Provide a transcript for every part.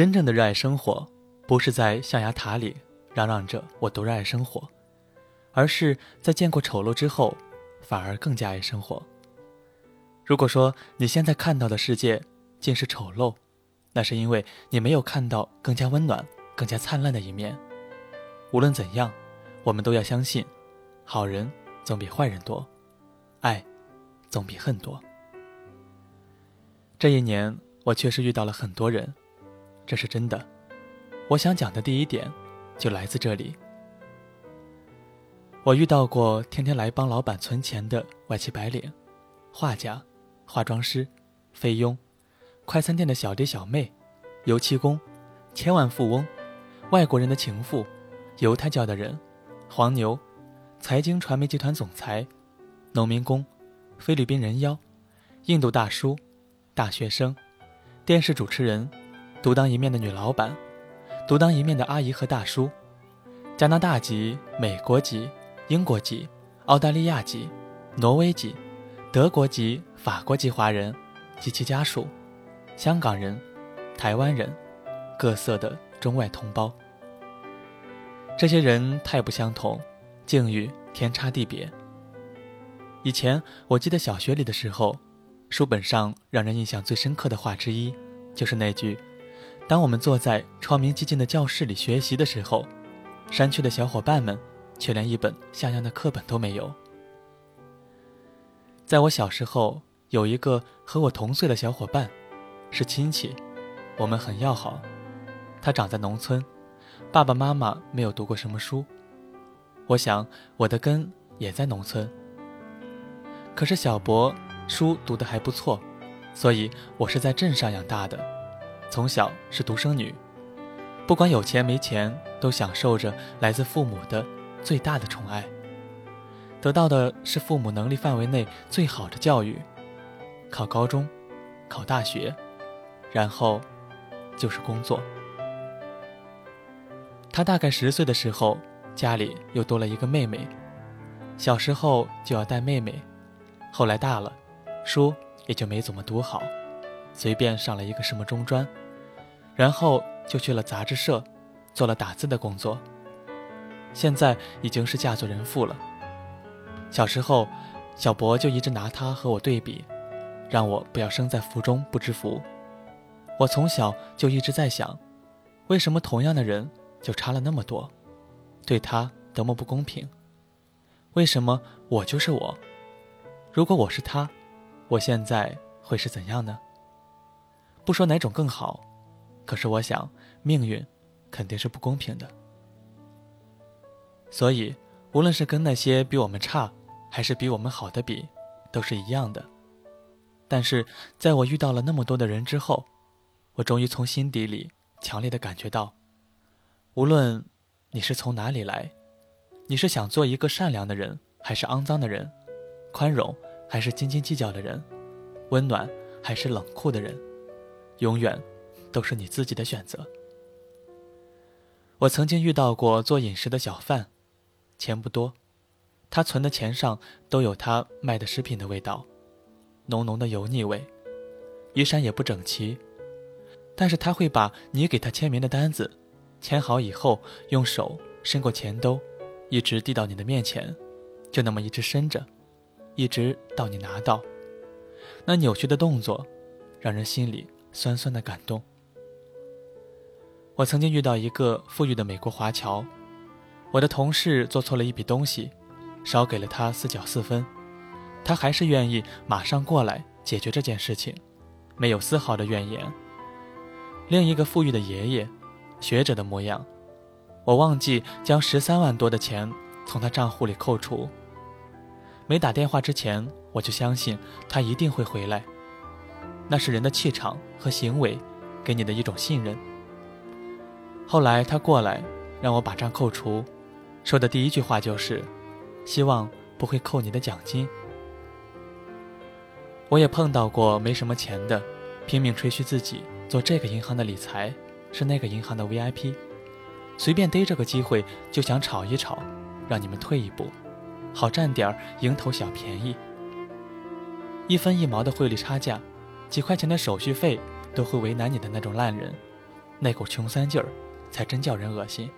真正的热爱生活，不是在象牙塔里嚷嚷着“我多热爱生活”，而是在见过丑陋之后，反而更加爱生活。如果说你现在看到的世界尽是丑陋，那是因为你没有看到更加温暖、更加灿烂的一面。无论怎样，我们都要相信，好人总比坏人多，爱总比恨多。这一年，我确实遇到了很多人。这是真的，我想讲的第一点，就来自这里。我遇到过天天来帮老板存钱的外企白领、画家、化妆师、菲佣、快餐店的小弟小妹、油漆工、千万富翁、外国人的情妇、犹太教的人、黄牛、财经传媒集团总裁、农民工、菲律宾人妖、印度大叔、大学生、电视主持人。独当一面的女老板，独当一面的阿姨和大叔，加拿大籍、美国籍、英国籍、澳大利亚籍、挪威籍、德国籍、法国籍华人及其家属，香港人、台湾人，各色的中外同胞。这些人太不相同，境遇天差地别。以前我记得小学里的时候，书本上让人印象最深刻的话之一，就是那句。当我们坐在窗明几净的教室里学习的时候，山区的小伙伴们却连一本像样的课本都没有。在我小时候，有一个和我同岁的小伙伴，是亲戚，我们很要好。他长在农村，爸爸妈妈没有读过什么书。我想我的根也在农村。可是小博书读得还不错，所以我是在镇上养大的。从小是独生女，不管有钱没钱，都享受着来自父母的最大的宠爱，得到的是父母能力范围内最好的教育，考高中，考大学，然后就是工作。他大概十岁的时候，家里又多了一个妹妹，小时候就要带妹妹，后来大了，书也就没怎么读好，随便上了一个什么中专。然后就去了杂志社，做了打字的工作。现在已经是嫁作人妇了。小时候，小博就一直拿他和我对比，让我不要生在福中不知福。我从小就一直在想，为什么同样的人就差了那么多，对他多么不公平？为什么我就是我？如果我是他，我现在会是怎样呢？不说哪种更好。可是我想，命运肯定是不公平的。所以，无论是跟那些比我们差，还是比我们好的比，都是一样的。但是，在我遇到了那么多的人之后，我终于从心底里强烈的感觉到，无论你是从哪里来，你是想做一个善良的人，还是肮脏的人，宽容还是斤斤计较的人，温暖还是冷酷的人，永远。都是你自己的选择。我曾经遇到过做饮食的小贩，钱不多，他存的钱上都有他卖的食品的味道，浓浓的油腻味，衣衫也不整齐，但是他会把你给他签名的单子，签好以后，用手伸过钱兜，一直递到你的面前，就那么一直伸着，一直到你拿到，那扭曲的动作，让人心里酸酸的感动。我曾经遇到一个富裕的美国华侨，我的同事做错了一笔东西，少给了他四角四分，他还是愿意马上过来解决这件事情，没有丝毫的怨言。另一个富裕的爷爷，学者的模样，我忘记将十三万多的钱从他账户里扣除。没打电话之前，我就相信他一定会回来，那是人的气场和行为给你的一种信任。后来他过来，让我把账扣除，说的第一句话就是：“希望不会扣你的奖金。”我也碰到过没什么钱的，拼命吹嘘自己做这个银行的理财，是那个银行的 VIP，随便逮着个机会就想炒一炒，让你们退一步，好占点儿蝇头小便宜。一分一毛的汇率差价，几块钱的手续费都会为难你的那种烂人。那股穷酸劲儿，才真叫人恶心。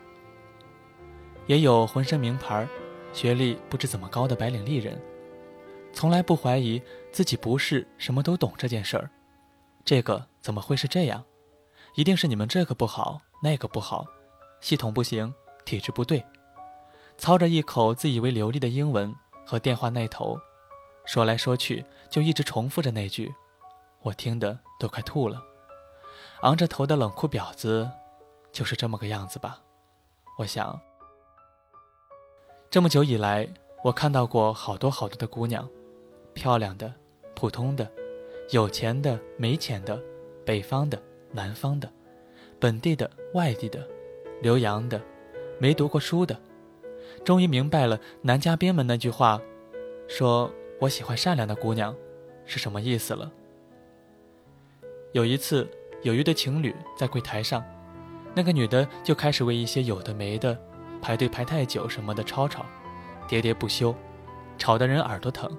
也有浑身名牌、学历不知怎么高的白领丽人，从来不怀疑自己不是什么都懂这件事儿。这个怎么会是这样？一定是你们这个不好，那个不好，系统不行，体质不对。操着一口自以为流利的英文和电话那头，说来说去就一直重复着那句，我听的都快吐了。昂着头的冷酷婊子，就是这么个样子吧？我想。这么久以来，我看到过好多好多的姑娘，漂亮的、普通的、有钱的、没钱的、北方的、南方的、本地的、外地的、留洋的、没读过书的，终于明白了男嘉宾们那句话，说我喜欢善良的姑娘，是什么意思了。有一次，有一对情侣在柜台上，那个女的就开始为一些有的没的。排队排太久什么的吵吵，喋喋不休，吵得人耳朵疼。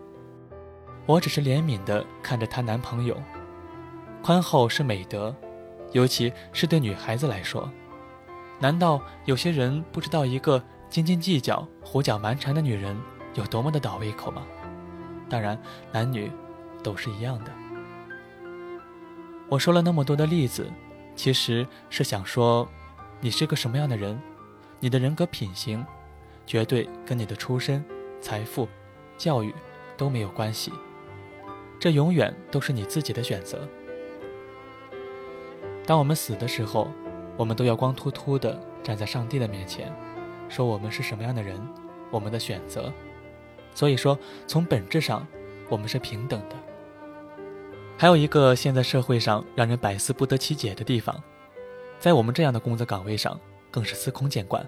我只是怜悯地看着她男朋友，宽厚是美德，尤其是对女孩子来说。难道有些人不知道一个斤斤计较、胡搅蛮缠的女人有多么的倒胃口吗？当然，男女都是一样的。我说了那么多的例子，其实是想说，你是个什么样的人？你的人格品行，绝对跟你的出身、财富、教育都没有关系，这永远都是你自己的选择。当我们死的时候，我们都要光秃秃的站在上帝的面前，说我们是什么样的人，我们的选择。所以说，从本质上，我们是平等的。还有一个现在社会上让人百思不得其解的地方，在我们这样的工作岗位上。更是司空见惯。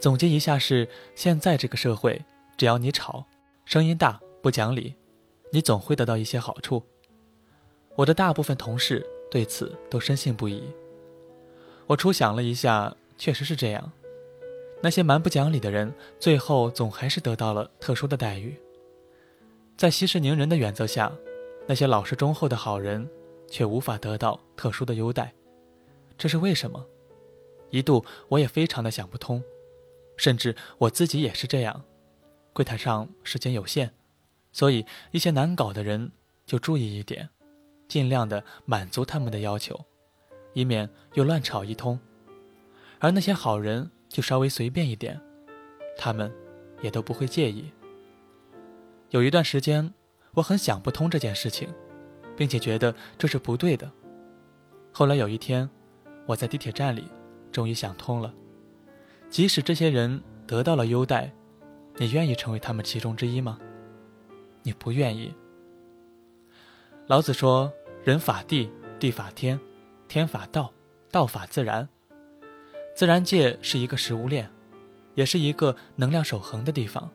总结一下是：现在这个社会，只要你吵，声音大，不讲理，你总会得到一些好处。我的大部分同事对此都深信不疑。我初想了一下，确实是这样。那些蛮不讲理的人，最后总还是得到了特殊的待遇。在息事宁人的原则下，那些老实忠厚的好人，却无法得到特殊的优待。这是为什么？一度我也非常的想不通，甚至我自己也是这样。柜台上时间有限，所以一些难搞的人就注意一点，尽量的满足他们的要求，以免又乱吵一通。而那些好人就稍微随便一点，他们也都不会介意。有一段时间，我很想不通这件事情，并且觉得这是不对的。后来有一天，我在地铁站里。终于想通了，即使这些人得到了优待，你愿意成为他们其中之一吗？你不愿意。老子说：“人法地，地法天，天法道，道法自然。”自然界是一个食物链，也是一个能量守恒的地方。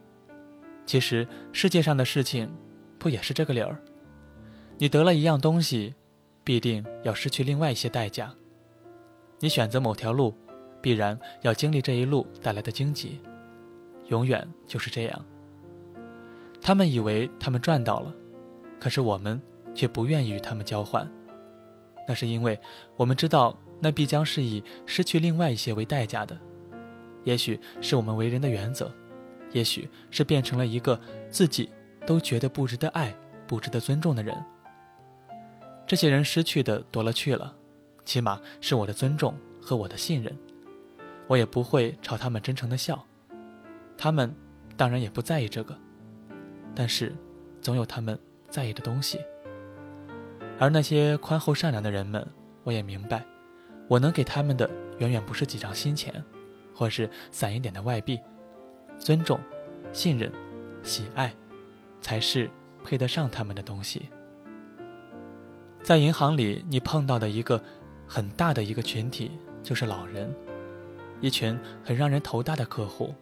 其实世界上的事情，不也是这个理儿？你得了一样东西，必定要失去另外一些代价。你选择某条路，必然要经历这一路带来的荆棘，永远就是这样。他们以为他们赚到了，可是我们却不愿意与他们交换。那是因为我们知道，那必将是以失去另外一些为代价的。也许是我们为人的原则，也许是变成了一个自己都觉得不值得爱、不值得尊重的人。这些人失去的多了去了。起码是我的尊重和我的信任，我也不会朝他们真诚的笑，他们当然也不在意这个，但是总有他们在意的东西。而那些宽厚善良的人们，我也明白，我能给他们的远远不是几张新钱，或是散一点的外币，尊重、信任、喜爱，才是配得上他们的东西。在银行里，你碰到的一个。很大的一个群体就是老人，一群很让人头大的客户。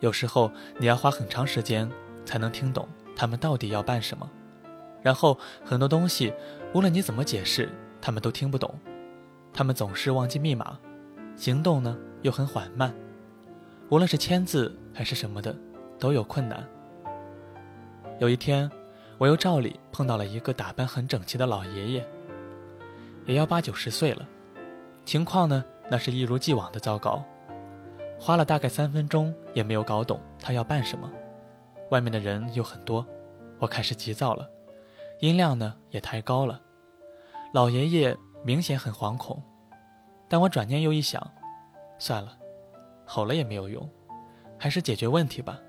有时候你要花很长时间才能听懂他们到底要办什么，然后很多东西无论你怎么解释，他们都听不懂。他们总是忘记密码，行动呢又很缓慢，无论是签字还是什么的都有困难。有一天，我又照例碰到了一个打扮很整齐的老爷爷。也要八九十岁了，情况呢，那是一如既往的糟糕。花了大概三分钟也没有搞懂他要办什么。外面的人又很多，我开始急躁了，音量呢也太高了。老爷爷明显很惶恐，但我转念又一想，算了，吼了也没有用，还是解决问题吧。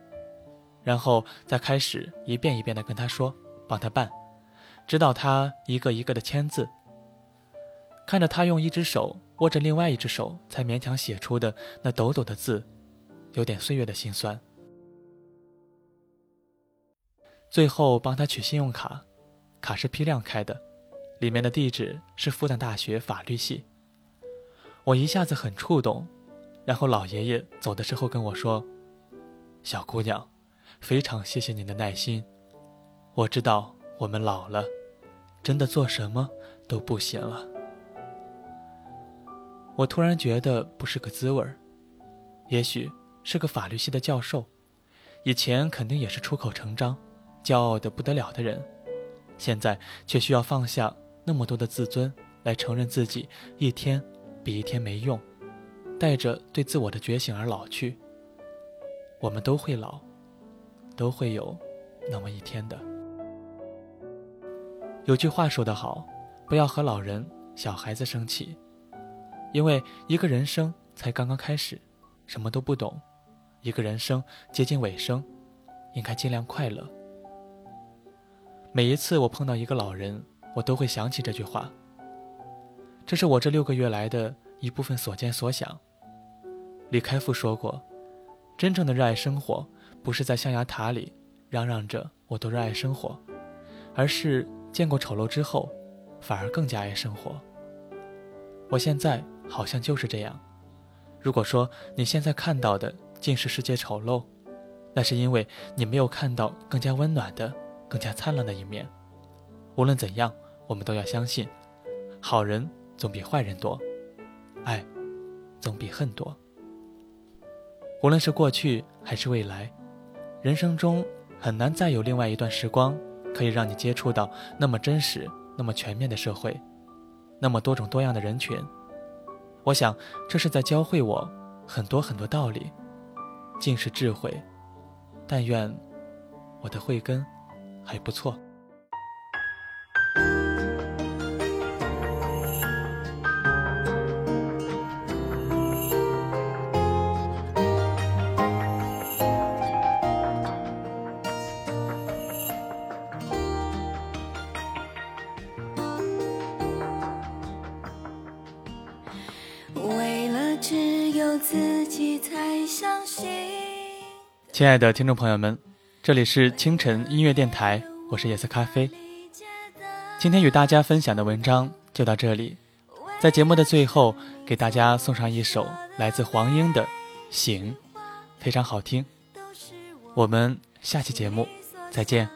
然后再开始一遍一遍的跟他说，帮他办，指导他一个一个的签字。看着他用一只手。握着另外一只手才勉强写出的那抖抖的字，有点岁月的心酸。最后帮他取信用卡，卡是批量开的，里面的地址是复旦大学法律系。我一下子很触动，然后老爷爷走的时候跟我说：“小姑娘，非常谢谢您的耐心。我知道我们老了，真的做什么都不行了。”我突然觉得不是个滋味儿，也许是个法律系的教授，以前肯定也是出口成章、骄傲的不得了的人，现在却需要放下那么多的自尊来承认自己一天比一天没用，带着对自我的觉醒而老去。我们都会老，都会有那么一天的。有句话说得好，不要和老人、小孩子生气。因为一个人生才刚刚开始，什么都不懂；一个人生接近尾声，应该尽量快乐。每一次我碰到一个老人，我都会想起这句话。这是我这六个月来的一部分所见所想。李开复说过：“真正的热爱生活，不是在象牙塔里嚷嚷着我多热爱生活，而是见过丑陋之后，反而更加爱生活。”我现在。好像就是这样。如果说你现在看到的尽是世界丑陋，那是因为你没有看到更加温暖的、更加灿烂的一面。无论怎样，我们都要相信，好人总比坏人多，爱总比恨多。无论是过去还是未来，人生中很难再有另外一段时光可以让你接触到那么真实、那么全面的社会，那么多种多样的人群。我想，这是在教会我很多很多道理，尽是智慧。但愿我的慧根还不错。亲爱的听众朋友们，这里是清晨音乐电台，我是夜色咖啡。今天与大家分享的文章就到这里，在节目的最后，给大家送上一首来自黄英的《醒》，非常好听。我们下期节目再见。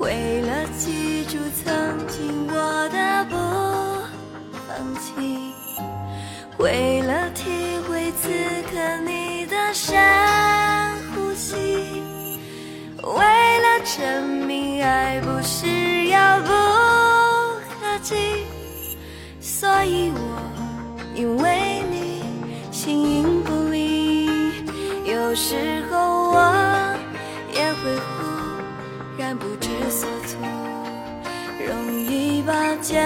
为了记住曾经我的不放弃，为为了证明爱不是遥不可及，所以我因为你形影不离。有时候我也会忽然不知所措，容易把简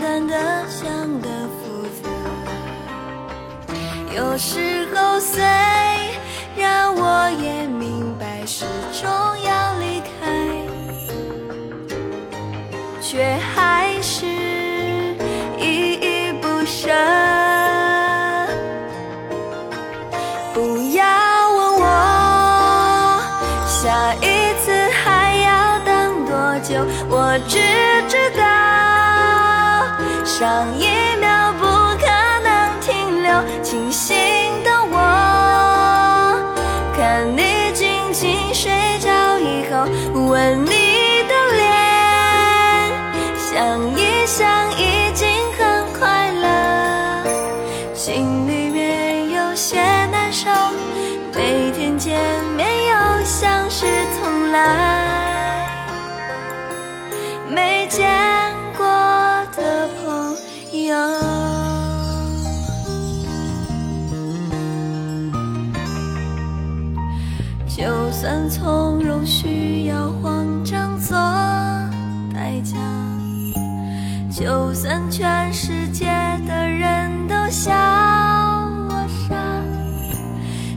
单的想得。有时候，虽下一从容，需要慌张做代价。就算全世界的人都笑我傻，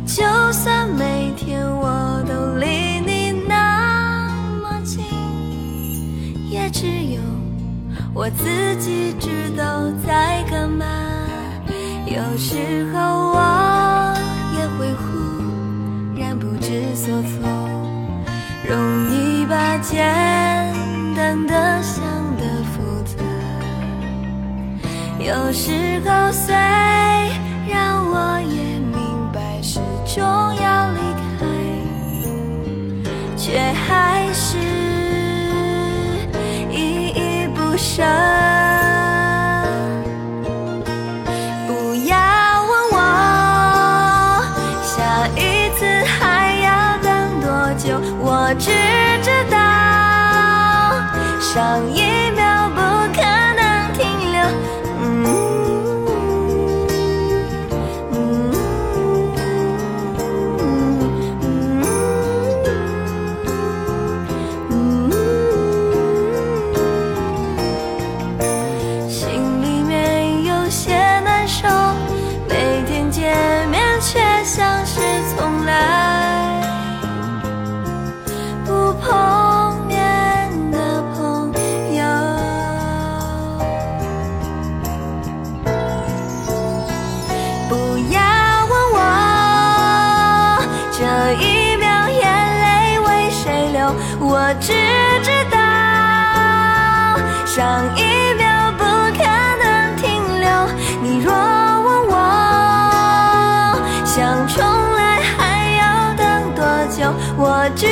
就算每天我都离你那么近，也只有我自己知道在干嘛。有时候我也会哭知所措，容易把简单的想得复杂。有时候虽然我也明白始终要离开，却还是依依不舍。上我知